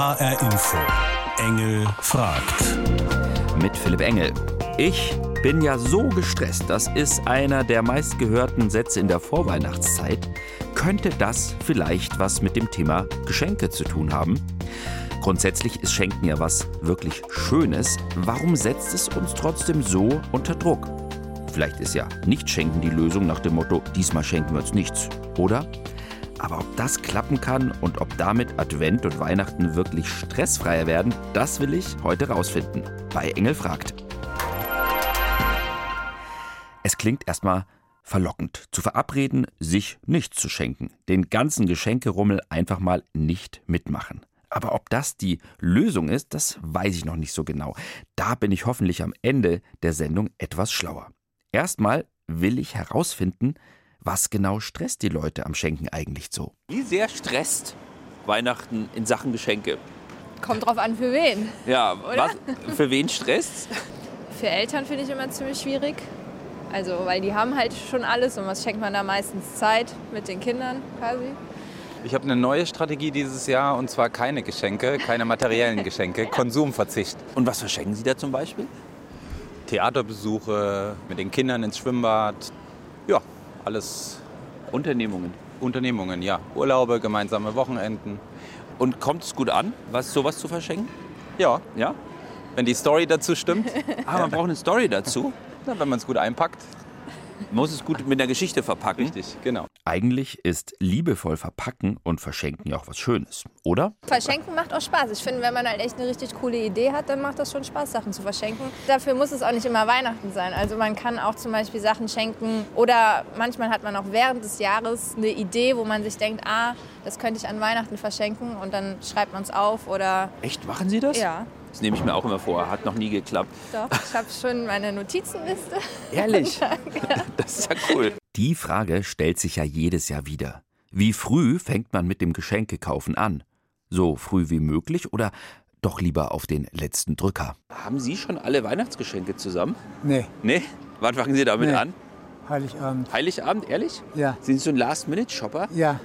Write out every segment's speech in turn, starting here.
HR Info. Engel fragt. Mit Philipp Engel. Ich bin ja so gestresst, das ist einer der meistgehörten Sätze in der Vorweihnachtszeit. Könnte das vielleicht was mit dem Thema Geschenke zu tun haben? Grundsätzlich ist Schenken ja was wirklich Schönes. Warum setzt es uns trotzdem so unter Druck? Vielleicht ist ja Nicht-Schenken die Lösung nach dem Motto, diesmal schenken wir uns nichts, oder? Aber ob das klappen kann und ob damit Advent und Weihnachten wirklich stressfreier werden, das will ich heute rausfinden. Bei Engel fragt. Es klingt erstmal verlockend, zu verabreden, sich nichts zu schenken, den ganzen Geschenkerummel einfach mal nicht mitmachen. Aber ob das die Lösung ist, das weiß ich noch nicht so genau. Da bin ich hoffentlich am Ende der Sendung etwas schlauer. Erstmal will ich herausfinden, was genau stresst die Leute am Schenken eigentlich so? Wie sehr stresst Weihnachten in Sachen Geschenke? Kommt drauf an, für wen. Ja, was, für wen stresst? Für Eltern finde ich immer ziemlich schwierig. Also, weil die haben halt schon alles und was schenkt man da meistens Zeit mit den Kindern quasi. Ich habe eine neue Strategie dieses Jahr und zwar keine Geschenke, keine materiellen Geschenke, Konsumverzicht. Und was verschenken Sie da zum Beispiel? Theaterbesuche, mit den Kindern ins Schwimmbad, ja, alles Unternehmungen. Unternehmungen, ja. Urlaube, gemeinsame Wochenenden. Und kommt es gut an, was sowas zu verschenken? Ja, Ja? wenn die Story dazu stimmt, Ah, man braucht eine Story dazu. na, wenn man es gut einpackt. Man muss es gut mit einer Geschichte verpacken. Richtig, genau. Eigentlich ist liebevoll verpacken und verschenken ja auch was Schönes, oder? Verschenken macht auch Spaß. Ich finde, wenn man halt echt eine richtig coole Idee hat, dann macht das schon Spaß, Sachen zu verschenken. Dafür muss es auch nicht immer Weihnachten sein. Also man kann auch zum Beispiel Sachen schenken oder manchmal hat man auch während des Jahres eine Idee, wo man sich denkt, ah, das könnte ich an Weihnachten verschenken und dann schreibt man es auf oder Echt, machen Sie das? ja. Das nehme ich mir auch immer vor. Hat noch nie geklappt. Doch, ich habe schon meine Notizenliste. Ehrlich? Das ist ja cool. Die Frage stellt sich ja jedes Jahr wieder. Wie früh fängt man mit dem Geschenkekaufen an? So früh wie möglich oder doch lieber auf den letzten Drücker? Haben Sie schon alle Weihnachtsgeschenke zusammen? Nee, Nee? Wann fangen Sie damit Nee. an? Heiligabend. Heiligabend, ehrlich? Ja. Sind Sie so ein Last-Minute-Shopper? Ja,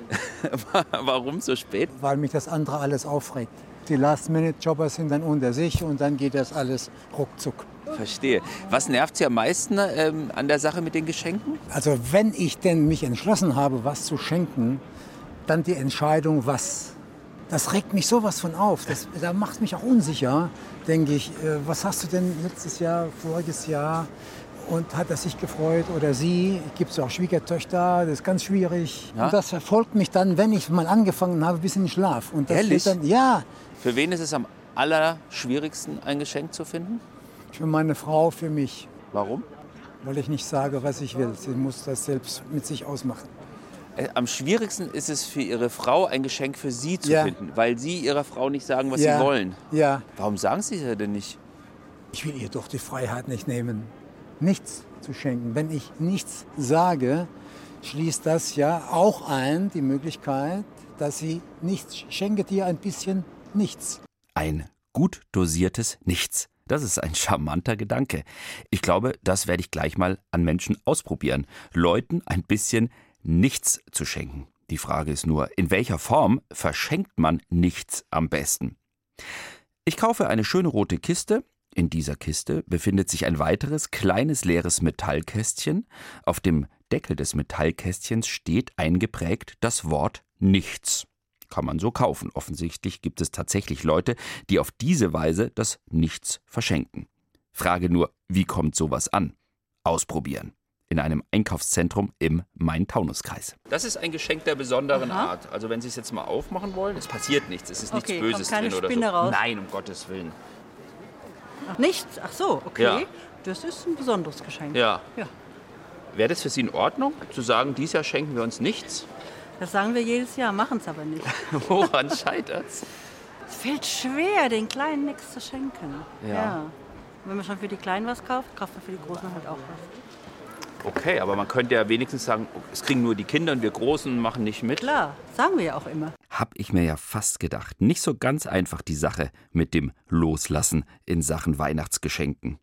Warum so spät? weil mich das andere alles aufregt. Die Last-Minute-Jobber sind dann unter sich und dann geht das alles ruckzuck. Verstehe. Was nervt Sie am meisten ähm, an der Sache mit den Geschenken? Also wenn ich denn mich entschlossen habe, was zu schenken, dann die Entscheidung, was. Das regt mich sowas von auf. Das, da macht mich auch unsicher, denke ich. Äh, was hast du denn letztes Jahr, voriges Jahr? Und hat er sich gefreut oder sie? Gibt es auch Schwiegertöchter? Das ist ganz schwierig. Ja? Und das verfolgt mich dann, wenn ich mal angefangen habe, bis in den Schlaf. Und das Ehrlich? Dann, ja, Für wen ist es am allerschwierigsten, ein Geschenk zu finden? Für meine Frau, für mich. Warum? Weil ich nicht sage, was ich will. Sie muss das selbst mit sich ausmachen. Äh, Am schwierigsten ist es für Ihre Frau, ein Geschenk für Sie zu Ja. finden, weil Sie Ihrer Frau nicht sagen, was ja. Sie wollen. Ja, Warum sagen Sie es denn nicht? ich will ihr doch die Freiheit nicht nehmen, nichts zu schenken. Wenn ich nichts sage, schließt das ja auch ein, die Möglichkeit, dass sie nichts schenke dir ein bisschen nichts. Ein gut dosiertes Nichts. Das ist ein charmanter Gedanke. Ich glaube, das werde ich gleich mal an Menschen ausprobieren. Leuten ein bisschen nichts zu schenken. Die Frage ist nur, in welcher Form verschenkt man nichts am besten? Ich kaufe eine schöne rote Kiste. In dieser Kiste befindet sich ein weiteres kleines leeres Metallkästchen. Auf dem Deckel des Metallkästchens steht eingeprägt das Wort Nichts. Kann man so kaufen. Offensichtlich gibt es tatsächlich Leute, die auf diese Weise das Nichts verschenken. Frage nur, wie kommt sowas an? Ausprobieren. In einem Einkaufszentrum im Main-Taunus-Kreis. Das ist ein Geschenk der besonderen Art. Also wenn Sie es jetzt mal aufmachen wollen, es passiert nichts. Es ist nichts Okay, Böses kommt keine drin oder Spinne so. raus? Nein, um Gottes Willen. Ach, nichts? Ach so, okay. Ja. Das ist ein besonderes Geschenk. Ja. Ja. Wäre das für Sie in Ordnung, zu sagen, dieses Jahr schenken wir uns nichts? Das sagen wir jedes Jahr, machen es aber nicht. Woran scheitert's? Es fällt schwer, den Kleinen nichts zu schenken. Ja. Wenn man schon für die Kleinen was kauft, kauft man für die Großen halt auch was. Okay, aber man könnte ja wenigstens sagen, es kriegen nur die Kinder und wir Großen machen nicht mit. Klar, sagen wir ja auch immer. Hab ich mir ja fast gedacht. Nicht so ganz einfach die Sache mit dem Loslassen in Sachen Weihnachtsgeschenken.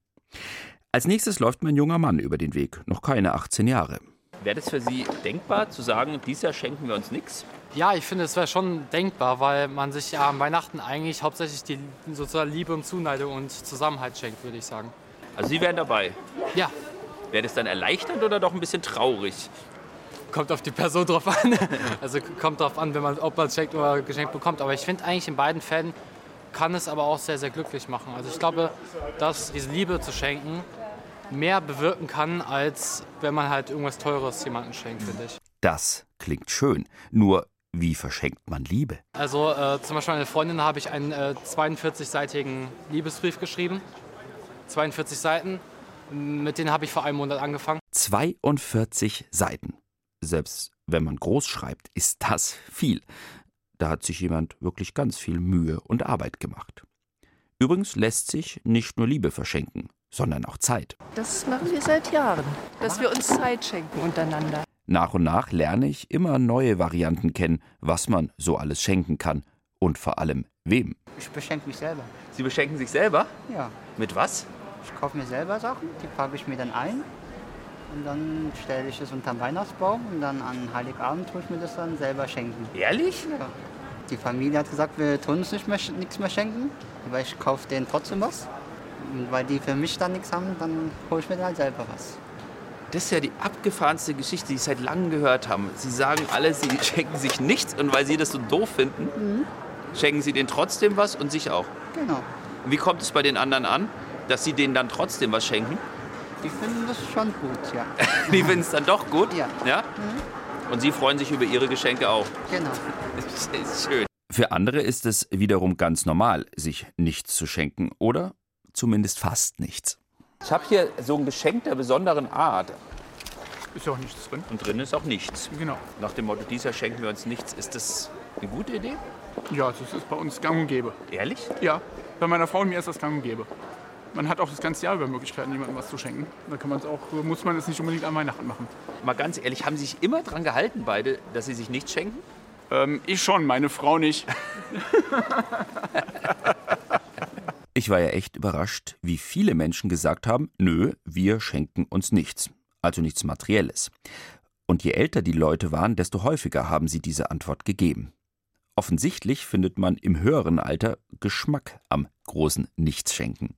Als nächstes läuft mein junger Mann über den Weg, noch keine 18 Jahre. Wäre das für Sie denkbar, zu sagen, dieses Jahr schenken wir uns nichts? Ja, ich finde, es wäre schon denkbar, weil man sich ja an Weihnachten eigentlich hauptsächlich die sozusagen Liebe und Zuneigung und Zusammenhalt schenkt, würde ich sagen. Also Sie wären dabei. Ja, Wäre das dann erleichternd oder doch ein bisschen traurig? kommt auf die Person drauf an. Also kommt drauf an, wenn man, ob man es schenkt oder geschenkt bekommt. Aber ich finde eigentlich in beiden Fällen kann es aber auch sehr, sehr glücklich machen. Also ich glaube, dass diese Liebe zu schenken mehr bewirken kann, als wenn man halt irgendwas Teures jemandem schenkt, finde ich. Das klingt schön. Nur, wie verschenkt man Liebe? Also äh, zum Beispiel meine Freundin habe ich einen äh, 42-seitigen Liebesbrief geschrieben. 42 Seiten. Mit denen habe ich vor einem Monat angefangen. 42 Seiten. Selbst wenn man groß schreibt, ist das viel. Da hat sich jemand wirklich ganz viel Mühe und Arbeit gemacht. Übrigens lässt sich nicht nur Liebe verschenken, sondern auch Zeit. Das machen wir seit Jahren, dass wir uns Zeit schenken untereinander. Nach und nach lerne ich immer neue Varianten kennen, was man so alles schenken kann und vor allem wem. Ich beschenke mich selber. Sie beschenken sich selber? Ja, Mit was? ich kaufe mir selber Sachen, die packe ich mir dann ein und dann stelle ich es unter den Weihnachtsbaum und dann an Heiligabend tue ich mir das dann selber schenken. Ehrlich? Ja. Die Familie hat gesagt, wir tun uns nicht mehr, nichts mehr schenken, aber ich kaufe denen trotzdem was. Und weil die für mich dann nichts haben, dann hole ich mir dann halt selber was. Das ist ja die abgefahrenste Geschichte, die ich seit langem gehört habe. Sie sagen alle, sie schenken sich nichts und weil sie das so doof finden, schenken sie denen trotzdem was und sich auch. Genau. Und wie kommt es bei den anderen an, dass sie denen dann trotzdem was schenken? Die finden das schon gut, ja. Die finden es dann doch gut? Ja. ja? Und sie freuen sich über ihre Geschenke auch. Genau. Das ist schön. Für andere ist es wiederum ganz normal, sich nichts zu schenken oder zumindest fast nichts. Ich habe hier so ein Geschenk der besonderen Art. Ist ja auch nichts drin. Und drin ist auch nichts. Genau. Nach dem Motto, dieses Jahr schenken wir uns nichts. Ist das eine gute Idee? Ja, das ist bei uns gang und gäbe. Ehrlich? Ja, bei meiner Frau und mir ist das gang und gäbe. Man hat auch das ganze Jahr über Möglichkeiten, jemandem was zu schenken. Da kann man es auch, muss man es nicht unbedingt an Weihnachten machen. Mal ganz ehrlich, haben Sie sich immer dran gehalten, beide, dass Sie sich nichts schenken? Ähm, ich schon, meine Frau nicht. Ich war ja echt überrascht, wie viele Menschen gesagt haben, nö, wir schenken uns nichts. Also nichts Materielles. Und je älter die Leute waren, desto häufiger haben sie diese Antwort gegeben. Offensichtlich findet man im höheren Alter Geschmack am großen Nichtsschenken.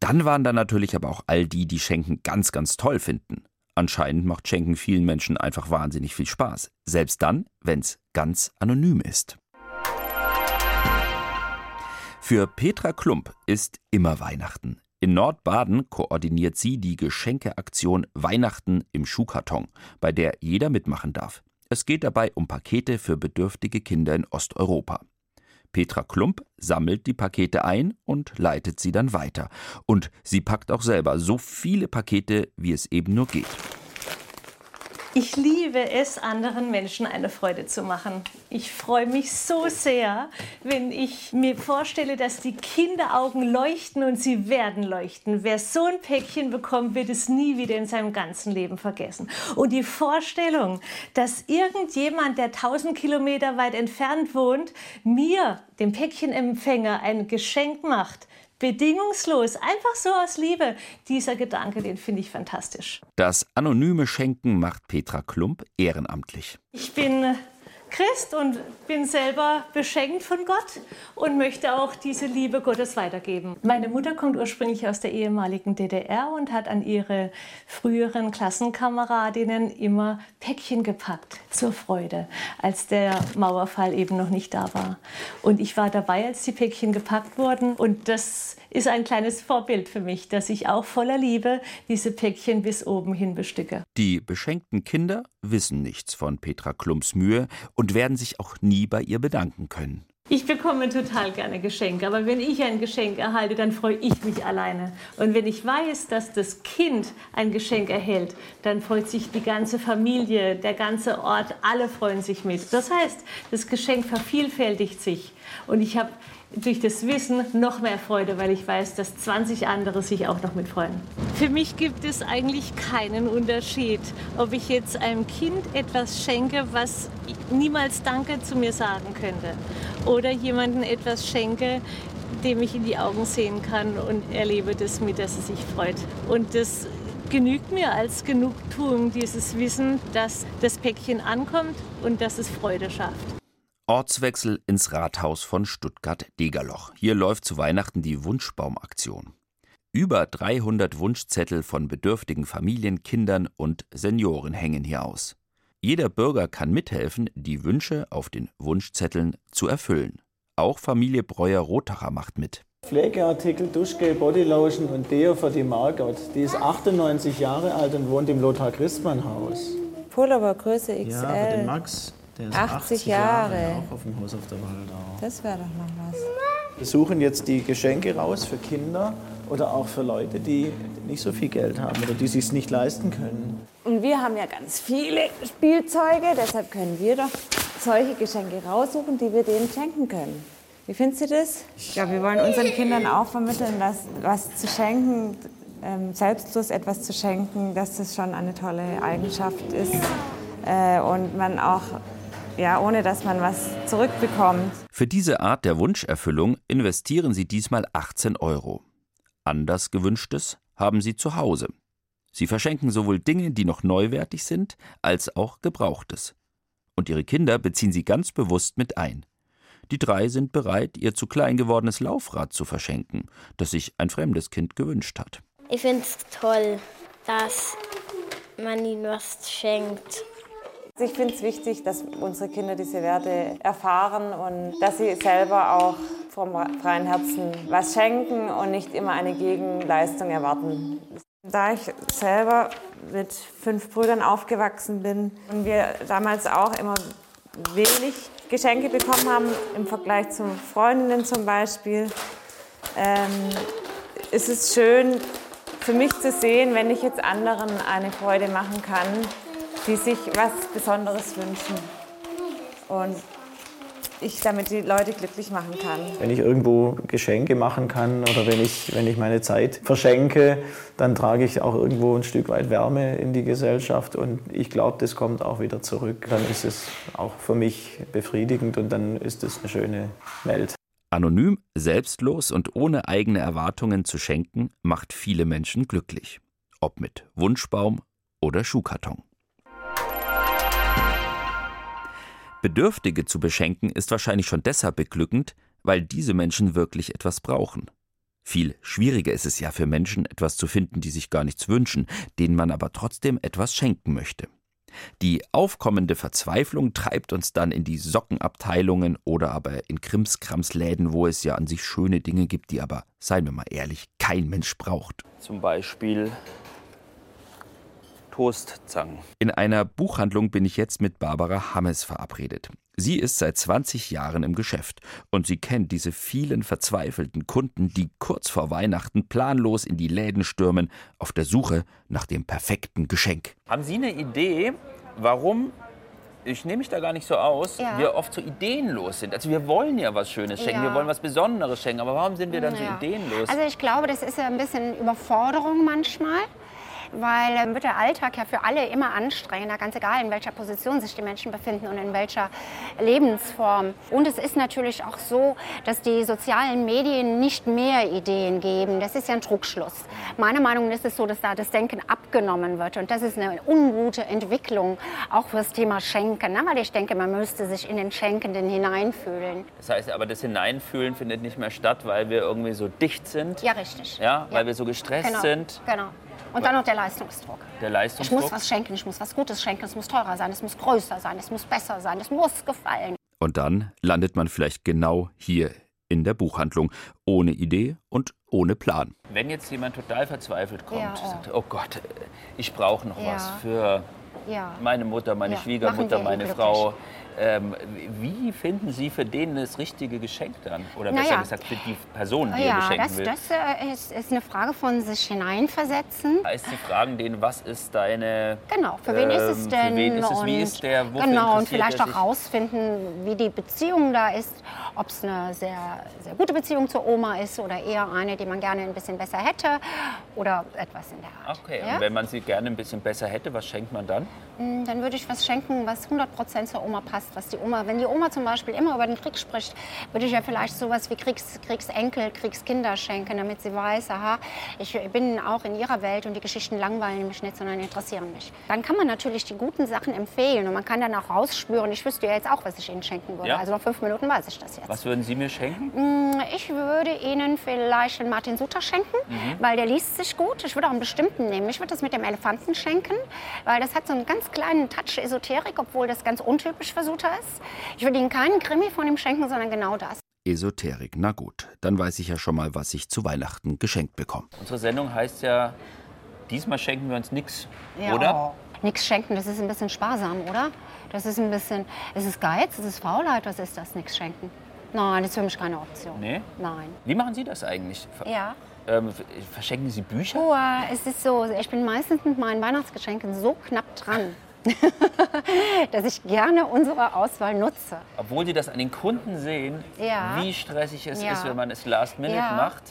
Dann waren da natürlich aber auch all die, die Schenken ganz, ganz toll finden. Anscheinend macht Schenken vielen Menschen einfach wahnsinnig viel Spaß. Selbst dann, wenn's ganz anonym ist. Für Petra Klump ist immer Weihnachten. In Nordbaden koordiniert sie die Geschenkeaktion Weihnachten im Schuhkarton, bei der jeder mitmachen darf. Es geht dabei um Pakete für bedürftige Kinder in Osteuropa. Petra Klump sammelt die Pakete ein und leitet sie dann weiter. Und sie packt auch selber so viele Pakete, wie es eben nur geht. Ich liebe es, anderen Menschen eine Freude zu machen. Ich freue mich so sehr, wenn ich mir vorstelle, dass die Kinderaugen leuchten und sie werden leuchten. Wer so ein Päckchen bekommt, wird es nie wieder in seinem ganzen Leben vergessen. Und die Vorstellung, dass irgendjemand, der 1000 Kilometer weit entfernt wohnt, mir, dem Päckchenempfänger, ein Geschenk macht, bedingungslos, einfach so aus Liebe. Dieser Gedanke, den finde ich fantastisch. Das anonyme Schenken macht Petra Klump ehrenamtlich. Ich bin Christ und bin selber beschenkt von Gott und möchte auch diese Liebe Gottes weitergeben. Meine Mutter kommt ursprünglich aus der ehemaligen DDR und hat an ihre früheren Klassenkameradinnen immer Päckchen gepackt zur Freude, als der Mauerfall eben noch nicht da war. Und ich war dabei, als die Päckchen gepackt wurden und das ist ein kleines Vorbild für mich, dass ich auch voller Liebe diese Päckchen bis oben hin bestücke. Die beschenkten Kinder wissen nichts von Petra Klumps Mühe und werden sich auch nie bei ihr bedanken können. Ich bekomme total gerne Geschenke, aber wenn ich ein Geschenk erhalte, dann freue ich mich alleine. Und wenn ich weiß, dass das Kind ein Geschenk erhält, dann freut sich die ganze Familie, der ganze Ort, alle freuen sich mit. Das heißt, das Geschenk vervielfältigt sich. Und ich habe durch das Wissen noch mehr Freude, weil ich weiß, dass 20 andere sich auch noch mitfreuen. Für mich gibt es eigentlich keinen Unterschied, ob ich jetzt einem Kind etwas schenke, was niemals Danke zu mir sagen könnte, oder jemandem etwas schenke, dem ich in die Augen sehen kann und erlebe das mit, dass es sich freut. Und das genügt mir als Genugtuung dieses Wissen, dass das Päckchen ankommt und dass es Freude schafft. Ortswechsel ins Rathaus von Stuttgart-Degerloch. Hier läuft zu Weihnachten die Wunschbaumaktion. Über 300 Wunschzettel von bedürftigen Familien, Kindern und Senioren hängen hier aus. Jeder Bürger kann mithelfen, die Wünsche auf den Wunschzetteln zu erfüllen. Auch Familie Breuer-Rothacher macht mit. Pflegeartikel, Duschgel, Bodylotion und Deo für die Margot. Die ist 98 Jahre alt und wohnt im Lothar-Christmann-Haus. Pullover Größe XL. Ja, für den Max. Der ist 80, 80 Jahre. Jahre. Auch auf dem Haus auf der Waldau. Das wäre doch noch was. Wir suchen jetzt die Geschenke raus für Kinder oder auch für Leute, die nicht so viel Geld haben oder die sich nicht leisten können. Und wir haben ja ganz viele Spielzeuge, deshalb können wir doch solche Geschenke raussuchen, die wir denen schenken können. Wie findest du das? Ich glaube, wir wollen unseren Kindern auch vermitteln, dass was zu schenken, ähm, selbstlos etwas zu schenken, dass das schon eine tolle Eigenschaft ist äh, und man auch ja, ohne dass man was zurückbekommt. Für diese Art der Wunscherfüllung investieren sie diesmal 18 Euro. Anders gewünschtes haben sie zu Hause. Sie verschenken sowohl Dinge, die noch neuwertig sind, als auch Gebrauchtes. Und ihre Kinder beziehen sie ganz bewusst mit ein. Die drei sind bereit, ihr zu klein gewordenes Laufrad zu verschenken, das sich ein fremdes Kind gewünscht hat. Ich finde es toll, dass man ihnen was schenkt. Ich finde es wichtig, dass unsere Kinder diese Werte erfahren und dass sie selber auch vom freien Herzen was schenken und nicht immer eine Gegenleistung erwarten. Da ich selber mit fünf Brüdern aufgewachsen bin und wir damals auch immer wenig Geschenke bekommen haben im Vergleich zu Freundinnen zum Beispiel, ähm, ist es schön für mich zu sehen, wenn ich jetzt anderen eine Freude machen kann, die sich was Besonderes wünschen. Und ich damit die Leute glücklich machen kann. Wenn ich irgendwo Geschenke machen kann oder wenn ich, wenn ich meine Zeit verschenke, dann trage ich auch irgendwo ein Stück weit Wärme in die Gesellschaft und ich glaube, das kommt auch wieder zurück. Dann ist es auch für mich befriedigend und dann ist es eine schöne Welt. Anonym, selbstlos und ohne eigene Erwartungen zu schenken, macht viele Menschen glücklich. Ob mit Wunschbaum oder Schuhkarton. Bedürftige zu beschenken ist wahrscheinlich schon deshalb beglückend, weil diese Menschen wirklich etwas brauchen. Viel schwieriger ist es ja für Menschen, etwas zu finden, die sich gar nichts wünschen, denen man aber trotzdem etwas schenken möchte. Die aufkommende Verzweiflung treibt uns dann in die Sockenabteilungen oder aber in Krimskramsläden, wo es ja an sich schöne Dinge gibt, die aber, seien wir mal ehrlich, kein Mensch braucht. Zum Beispiel Toastzangen. In einer Buchhandlung bin ich jetzt mit Barbara Hammes verabredet. Sie ist seit 20 Jahren im Geschäft und sie kennt diese vielen verzweifelten Kunden, die kurz vor Weihnachten planlos in die Läden stürmen, auf der Suche nach dem perfekten Geschenk. Haben Sie eine Idee, warum ich nehme mich da gar nicht so aus, Ja. wir oft so ideenlos sind. Also wir wollen ja was Schönes schenken, Ja. wir wollen was Besonderes schenken, aber warum sind wir dann Ja. so ideenlos? Also ich glaube, das ist ja ein bisschen Überforderung manchmal. Weil ähm, wird der Alltag ja für alle immer anstrengender, ganz egal in welcher Position sich die Menschen befinden und in welcher Lebensform. Und es ist natürlich auch so, dass die sozialen Medien nicht mehr Ideen geben. Das ist ja ein Trugschluss. Meiner Meinung nach ist es so, dass da das Denken abgenommen wird. Und das ist eine ungute Entwicklung, auch für das Thema Schenken. Ne? Weil ich denke, man müsste sich in den Schenkenden hineinfühlen. Das heißt aber, das Hineinfühlen findet nicht mehr statt, weil wir irgendwie so dicht sind. Ja, richtig. Ja, weil wir so gestresst Genau, sind. Genau. Und dann noch der Leistungsdruck. Der Ich Leistungsdruck. muss was schenken, ich muss was Gutes schenken, es muss teurer sein, es muss größer sein, es muss besser sein, es muss gefallen. Und dann landet man vielleicht genau hier in der Buchhandlung, ohne Idee und ohne Plan. Wenn jetzt jemand total verzweifelt kommt, Ja, oh. sagt, oh Gott, ich brauche noch Ja. was für Ja. meine Mutter, meine Ja, Schwiegermutter, meine. Frau. Ähm, wie finden Sie für den das richtige Geschenk dann? Oder besser Naja. gesagt, für die Person, die Ja, beschenken das, will? das äh, ist, ist eine Frage von sich hineinversetzen. heißt, Sie fragen den, was ist deine... Genau, für wen ist es ähm, denn? Für wen ist es, wie ist der, wofür Genau, und vielleicht auch rausfinden, wie die Beziehung da ist. Ob es eine sehr, sehr gute Beziehung zur Oma ist oder eher eine, die man gerne ein bisschen besser hätte oder etwas in der Art. Okay, Ja? und wenn man sie gerne ein bisschen besser hätte, was schenkt man dann? one. Dann würde ich was schenken, was 100% zur Oma passt. Was die Oma, wenn die Oma zum Beispiel immer über den Krieg spricht, würde ich ja vielleicht sowas wie Kriegs, Kriegsenkel, Kriegskinder schenken, damit sie weiß, aha, ich bin auch in ihrer Welt und die Geschichten langweilen mich nicht, sondern interessieren mich. Dann kann man natürlich die guten Sachen empfehlen und man kann dann auch rausspüren. Ich wüsste ja jetzt auch, was ich ihnen schenken würde. Ja. Also nach fünf Minuten weiß ich das jetzt. Was würden Sie mir schenken? Mm, Ich würde Ihnen vielleicht den Martin Suter schenken, Mhm. weil der liest sich gut. Ich würde auch einen bestimmten nehmen. Ich würde das mit dem Elefanten schenken, weil das hat so einen ganz kleinen Touch Esoterik, obwohl das ganz untypisch für Suter ist. Ich würde Ihnen keinen Krimi von ihm schenken, sondern genau das. Esoterik. Na gut, dann weiß ich ja schon mal, was ich zu Weihnachten geschenkt bekomme. Unsere Sendung heißt ja, diesmal schenken wir uns nichts, oder? Nichts schenken, das ist ein bisschen sparsam, oder? Das ist ein bisschen, ist es Geiz, ist es Faulheit, was ist das, nichts schenken? Nein, das ist für mich keine Option. Nee? Nein. Wie machen Sie das eigentlich? Ja. Ähm, verschenken Sie Bücher? Oh, es ist so, ich bin meistens mit meinen Weihnachtsgeschenken so knapp dran, dass ich gerne unsere Auswahl nutze. Obwohl Sie das an den Kunden sehen, Ja. wie stressig es Ja. ist, wenn man es last minute Ja. macht.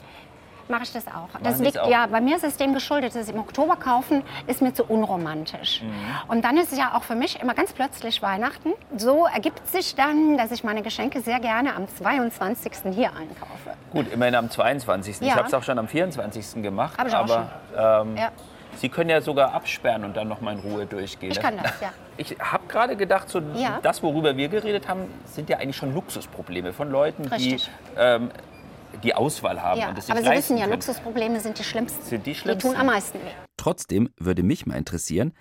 Mache ich das auch. Machen Das liegt, auch? ja, bei mir ist es dem geschuldet, dass im Oktober kaufen ist mir zu unromantisch. Mhm. Und dann ist es ja auch für mich immer ganz plötzlich Weihnachten. So ergibt sich dann, dass ich meine Geschenke sehr gerne am 22. hier einkaufe. Gut, immerhin am 22. Ich Ja. habe es auch schon am 24. gemacht. Hab ich auch aber ähm, Ja. Sie können ja sogar absperren und dann noch mal in Ruhe durchgehen. Ich kann das, ja. Ich habe gerade gedacht, so Ja. das, worüber wir geredet haben, sind ja eigentlich schon Luxusprobleme von Leuten, die Richtig. ähm, die Auswahl haben Ja, und sich aber Sie wissen ja, können. Luxusprobleme sind die schlimmsten. Sind die Die schlimmsten. tun am meisten weh. Trotzdem würde mich mal interessieren,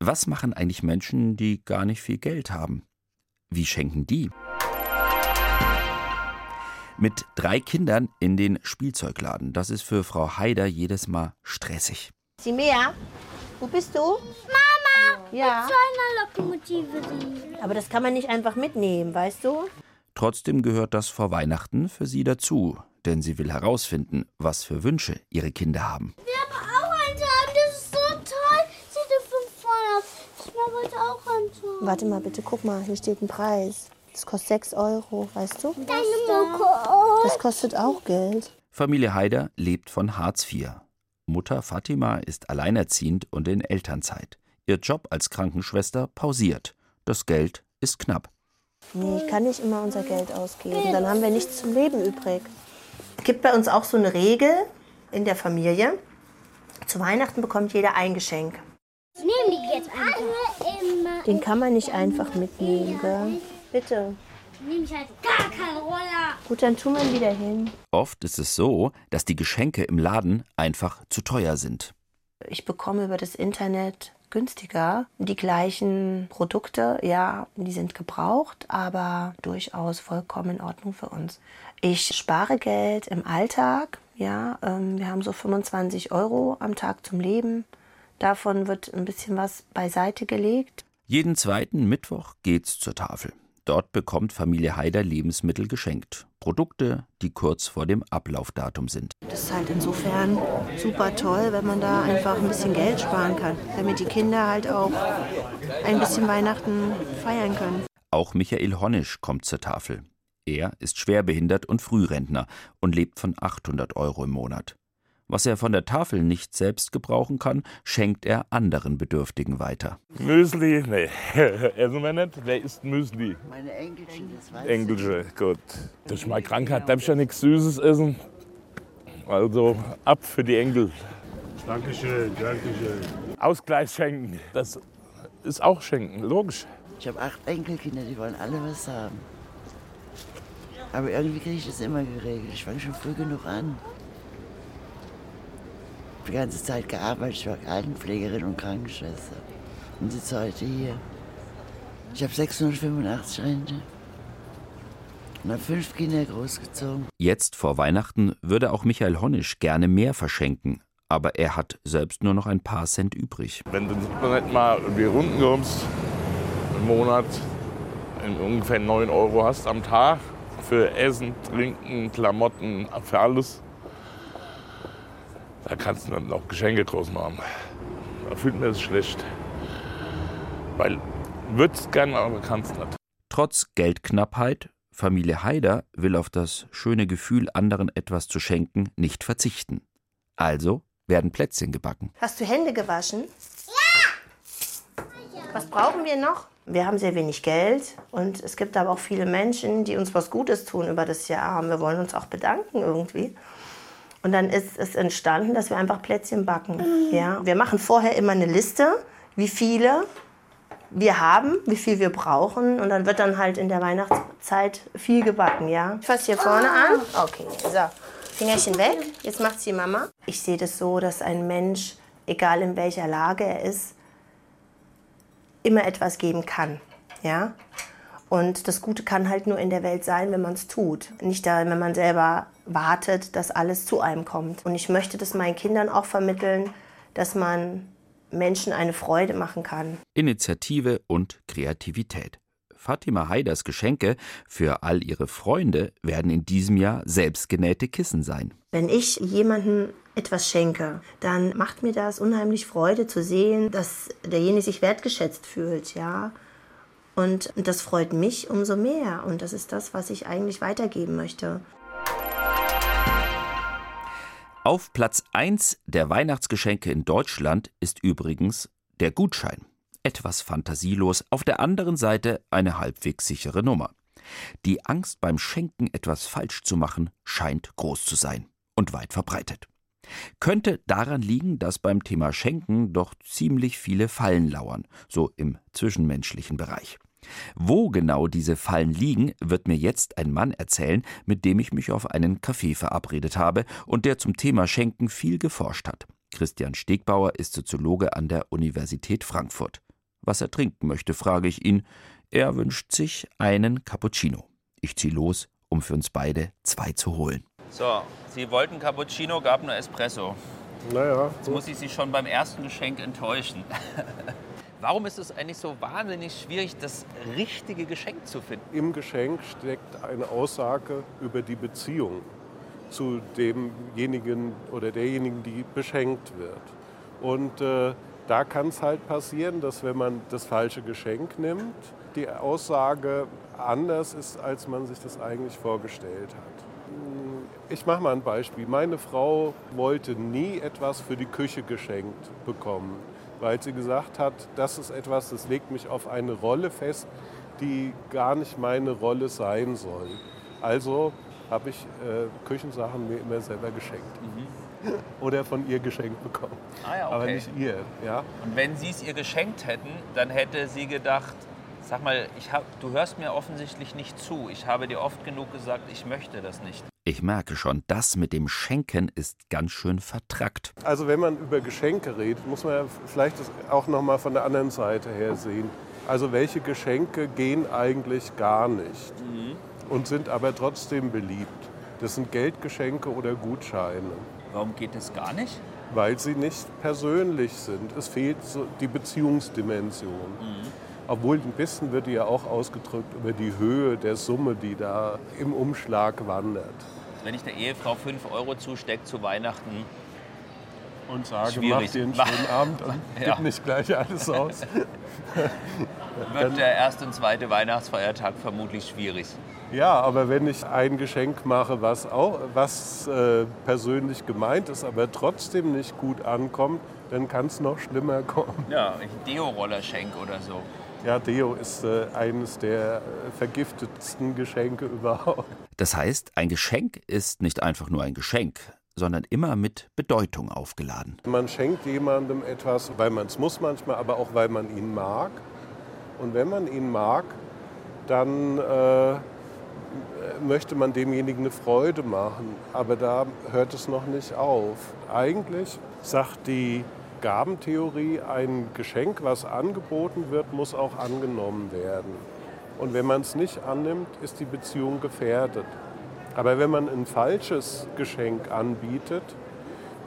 was machen eigentlich Menschen, die gar nicht viel Geld haben? Wie schenken die? Mit drei Kindern in den Spielzeugladen, das ist für Frau Haider jedes Mal stressig. Simea, wo bist du? Mama, Ja. mit so einer Lokomotive. Aber das kann man nicht einfach mitnehmen, weißt du? Trotzdem gehört das vor Weihnachten für sie dazu, denn sie will herausfinden, was für Wünsche ihre Kinder haben. Wir haben auch eins haben, das ist so toll. Sieht von vorne aus. Ich will heute auch eins haben. Warte mal bitte, guck mal, hier steht ein Preis. Das kostet 6 Euro, weißt du? Deine Moko. Das kostet auch Geld. Familie Haider lebt von Hartz IV. Mutter Fatima ist alleinerziehend und in Elternzeit. Ihr Job als Krankenschwester pausiert. Das Geld ist knapp. Nee, ich kann nicht immer unser Geld ausgeben. Dann haben wir nichts zum Leben übrig. Es gibt bei uns auch so eine Regel in der Familie. Zu Weihnachten bekommt jeder ein Geschenk. Ich nehme die jetzt alle immer. Den kann man nicht einfach mitnehmen, gell? Bitte. Nehme ich halt gar keine Roller. Gut, dann tun wir ihn wieder hin. Oft ist es so, dass die Geschenke im Laden einfach zu teuer sind. Ich bekomme über das Internet günstiger die gleichen Produkte. Ja, die sind gebraucht, aber durchaus vollkommen in Ordnung für uns. Ich spare Geld im Alltag. Ja, ähm, wir haben so 25 Euro am Tag zum Leben. Davon wird ein bisschen was beiseite gelegt. Jeden zweiten Mittwoch geht's zur Tafel. Dort bekommt Familie Haider Lebensmittel geschenkt. Produkte, die kurz vor dem Ablaufdatum sind. Das ist halt insofern super toll, wenn man da einfach ein bisschen Geld sparen kann, damit die Kinder halt auch ein bisschen Weihnachten feiern können. Auch Michael Honnisch kommt zur Tafel. Er ist schwerbehindert und Frührentner und lebt von 800 Euro im Monat. Was er von der Tafel nicht selbst gebrauchen kann, schenkt er anderen Bedürftigen weiter. Müsli? Nee, essen wir nicht. Wer isst Müsli? Meine Enkelchen, das weiß Engelche, gut. Durch meine Krankheit darf ich ja nichts Süßes essen. Also ab für die Enkel. Dankeschön, Dankeschön. Ausgleich schenken, das ist auch schenken, logisch. Ich habe acht Enkelkinder, die wollen alle was haben. Aber irgendwie kriege ich das immer geregelt. Ich fange schon früh genug an. Ich habe die ganze Zeit gearbeitet. Ich war Altenpflegerin und Krankenschwester. Und sitze heute hier. Ich habe 685 Rente. Und habe fünf Kinder großgezogen. Jetzt vor Weihnachten würde auch Michael Honnisch gerne mehr verschenken, aber er hat selbst nur noch ein paar Cent übrig. Wenn du nicht mal die Runden kommst, im Monat in ungefähr 9 Euro hast am Tag für Essen, Trinken, Klamotten, für alles, da kannst du dann noch Geschenke draus machen. Da fühlt mir das schlecht. Weil, würdest gerne, aber kannst nicht. Trotz Geldknappheit, Familie Haider will auf das schöne Gefühl, anderen etwas zu schenken, nicht verzichten. Also werden Plätzchen gebacken. Hast du Hände gewaschen? Was brauchen wir noch? Wir haben sehr wenig Geld und es gibt aber auch viele Menschen, die uns was Gutes tun über das Jahr. Und wir wollen uns auch bedanken irgendwie. Und dann ist es entstanden, dass wir einfach Plätzchen backen. Ja? Wir machen vorher immer eine Liste, wie viele wir haben, wie viel wir brauchen. Und dann wird dann halt in der Weihnachtszeit viel gebacken. Ja? Ich fasse hier vorne an. Okay, so. Fingerchen weg. Jetzt macht sie Mama. Ich sehe das so, dass ein Mensch, egal in welcher Lage er ist, immer etwas geben kann. Ja? Und das Gute kann halt nur in der Welt sein, wenn man es tut. Nicht da, wenn man selber wartet, dass alles zu einem kommt. Und ich möchte das meinen Kindern auch vermitteln, dass man Menschen eine Freude machen kann. Initiative und Kreativität. Fatima Haiders Geschenke für all ihre Freunde werden in diesem Jahr selbstgenähte Kissen sein. Wenn ich jemandem etwas schenke, dann macht mir das unheimlich Freude zu sehen, dass derjenige sich wertgeschätzt fühlt, ja. Und das freut mich umso mehr. Und das ist das, was ich eigentlich weitergeben möchte. Auf Platz 1 der Weihnachtsgeschenke in Deutschland ist übrigens der Gutschein. Etwas fantasielos, auf der anderen Seite eine halbwegs sichere Nummer. Die Angst beim Schenken etwas falsch zu machen scheint groß zu sein und weit verbreitet. Könnte daran liegen, dass beim Thema Schenken doch ziemlich viele Fallen lauern, so im zwischenmenschlichen Bereich. Wo genau diese Fallen liegen, wird mir jetzt ein Mann erzählen, mit dem ich mich auf einen Kaffee verabredet habe und der zum Thema Schenken viel geforscht hat. Christian Stegbauer ist Soziologe an der Universität Frankfurt. Was er trinken möchte, frage ich ihn. Er wünscht sich einen Cappuccino. Ich ziehe los, um für uns beide zwei zu holen. So, Sie wollten Cappuccino, gab nur Espresso. Naja. Jetzt muss ich Sie schon beim ersten Geschenk enttäuschen. Warum ist es eigentlich so wahnsinnig schwierig, das richtige Geschenk zu finden? Im Geschenk steckt eine Aussage über die Beziehung zu demjenigen oder derjenigen, die beschenkt wird. Und äh, da kann es halt passieren, dass wenn man das falsche Geschenk nimmt, die Aussage anders ist, als man sich das eigentlich vorgestellt hat. Ich mache mal ein Beispiel. Meine Frau wollte nie etwas für die Küche geschenkt bekommen weil sie gesagt hat, das ist etwas, das legt mich auf eine Rolle fest, die gar nicht meine Rolle sein soll. Also habe ich äh, Küchensachen mir immer selber geschenkt. Mhm. Oder von ihr geschenkt bekommen. Ah ja, okay. Aber nicht ihr. Ja? Und wenn Sie es ihr geschenkt hätten, dann hätte sie gedacht, sag mal, ich hab, du hörst mir offensichtlich nicht zu. Ich habe dir oft genug gesagt, ich möchte das nicht. Ich merke schon, das mit dem Schenken ist ganz schön vertrackt. Also wenn man über Geschenke redet, muss man ja vielleicht das auch noch mal von der anderen Seite her sehen. Also welche Geschenke gehen eigentlich gar nicht mhm. und sind aber trotzdem beliebt? Das sind Geldgeschenke oder Gutscheine. Warum geht es gar nicht? Weil sie nicht persönlich sind. Es fehlt so die Beziehungsdimension. Mhm. Obwohl ein bisschen wird die ja auch ausgedrückt über die Höhe der Summe, die da im Umschlag wandert wenn ich der Ehefrau 5 Euro zustecke zu Weihnachten. Und sage, schwierig. mach dir einen schönen Abend und ja. gib nicht gleich alles aus. Wird der erste und zweite Weihnachtsfeiertag vermutlich schwierig. Ja, aber wenn ich ein Geschenk mache, was, auch, was äh, persönlich gemeint ist, aber trotzdem nicht gut ankommt, dann kann es noch schlimmer kommen. Ja, ich Deo-Roller schenke oder so. Ja, Deo ist äh, eines der äh, vergiftetsten Geschenke überhaupt. Das heißt, ein Geschenk ist nicht einfach nur ein Geschenk, sondern immer mit Bedeutung aufgeladen. Man schenkt jemandem etwas, weil man es muss manchmal, aber auch weil man ihn mag. Und wenn man ihn mag, dann äh, möchte man demjenigen eine Freude machen. Aber da hört es noch nicht auf. Eigentlich sagt die Gabentheorie, ein Geschenk, was angeboten wird, muss auch angenommen werden. Und wenn man es nicht annimmt, ist die Beziehung gefährdet. Aber wenn man ein falsches Geschenk anbietet,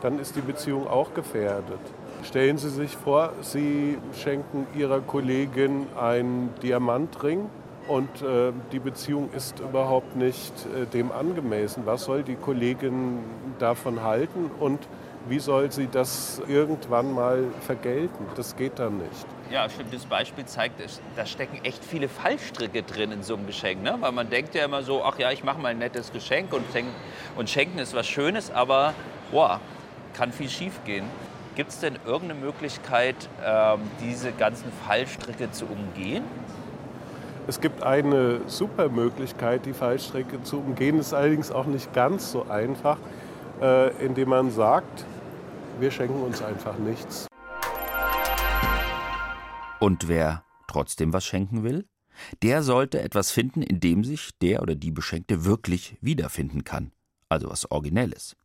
dann ist die Beziehung auch gefährdet. Stellen Sie sich vor, Sie schenken Ihrer Kollegin einen Diamantring und äh, die Beziehung ist überhaupt nicht äh, dem angemessen. Was soll die Kollegin davon halten und wie soll sie das irgendwann mal vergelten? Das geht dann nicht. Ja, stimmt. Das Beispiel zeigt, da stecken echt viele Fallstricke drin in so einem Geschenk. Ne? Weil man denkt ja immer so, ach ja, ich mache mal ein nettes Geschenk und, und Schenken ist was Schönes, aber boah, kann viel schief gehen. Gibt es denn irgendeine Möglichkeit, ähm, diese ganzen Fallstricke zu umgehen? Es gibt eine super Möglichkeit, die Fallstrecke zu umgehen, ist allerdings auch nicht ganz so einfach, äh, indem man sagt, wir schenken uns einfach nichts. Und wer trotzdem was schenken will, der sollte etwas finden, in dem sich der oder die Beschenkte wirklich wiederfinden kann. Also was Originelles.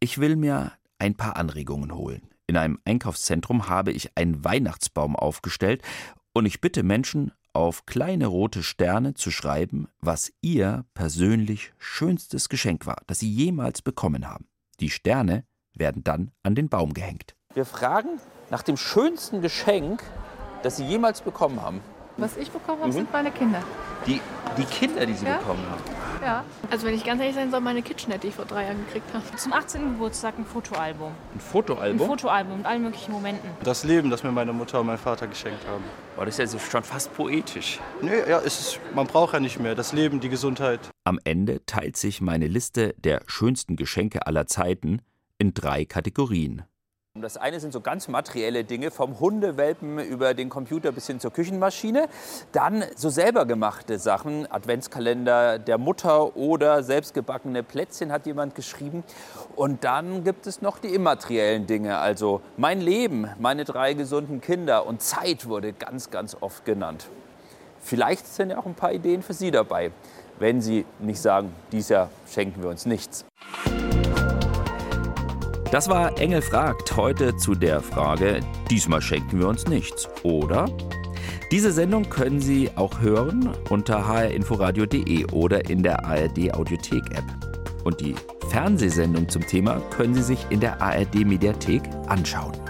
Ich will mir ein paar Anregungen holen. In einem Einkaufszentrum habe ich einen Weihnachtsbaum aufgestellt und ich bitte Menschen, auf kleine rote Sterne zu schreiben, was ihr persönlich schönstes Geschenk war, das sie jemals bekommen haben. Die Sterne werden dann an den Baum gehängt. Wir fragen nach dem schönsten Geschenk, das Sie jemals bekommen haben. Was ich bekommen habe, Mhm. sind meine Kinder. Die, die Kinder, die Sie Ja? bekommen haben. Ja. Also wenn ich ganz ehrlich sein soll, meine KitchenNet, die ich vor drei Jahren gekriegt habe. Zum 18. Geburtstag ein Fotoalbum. Ein Fotoalbum? Ein Fotoalbum mit allen möglichen Momenten. Das Leben, das mir meine Mutter und mein Vater geschenkt haben. Boah, das ist ja schon fast poetisch. Nee, ja, es ist, man braucht ja nicht mehr. Das Leben, die Gesundheit. Am Ende teilt sich meine Liste der schönsten Geschenke aller Zeiten in drei Kategorien. Das eine sind so ganz materielle Dinge, vom Hundewelpen über den Computer bis hin zur Küchenmaschine. Dann so selber gemachte Sachen, Adventskalender der Mutter oder selbstgebackene Plätzchen hat jemand geschrieben. Und dann gibt es noch die immateriellen Dinge, also mein Leben, meine drei gesunden Kinder und Zeit wurde ganz, ganz oft genannt. Vielleicht sind ja auch ein paar Ideen für Sie dabei, wenn Sie nicht sagen, dieses Jahr schenken wir uns nichts. Das war Engel fragt heute zu der Frage, diesmal schenken wir uns nichts, oder? Diese Sendung können Sie auch hören unter hrinforadio.de oder in der ARD Audiothek App. Und die Fernsehsendung zum Thema können Sie sich in der ARD Mediathek anschauen.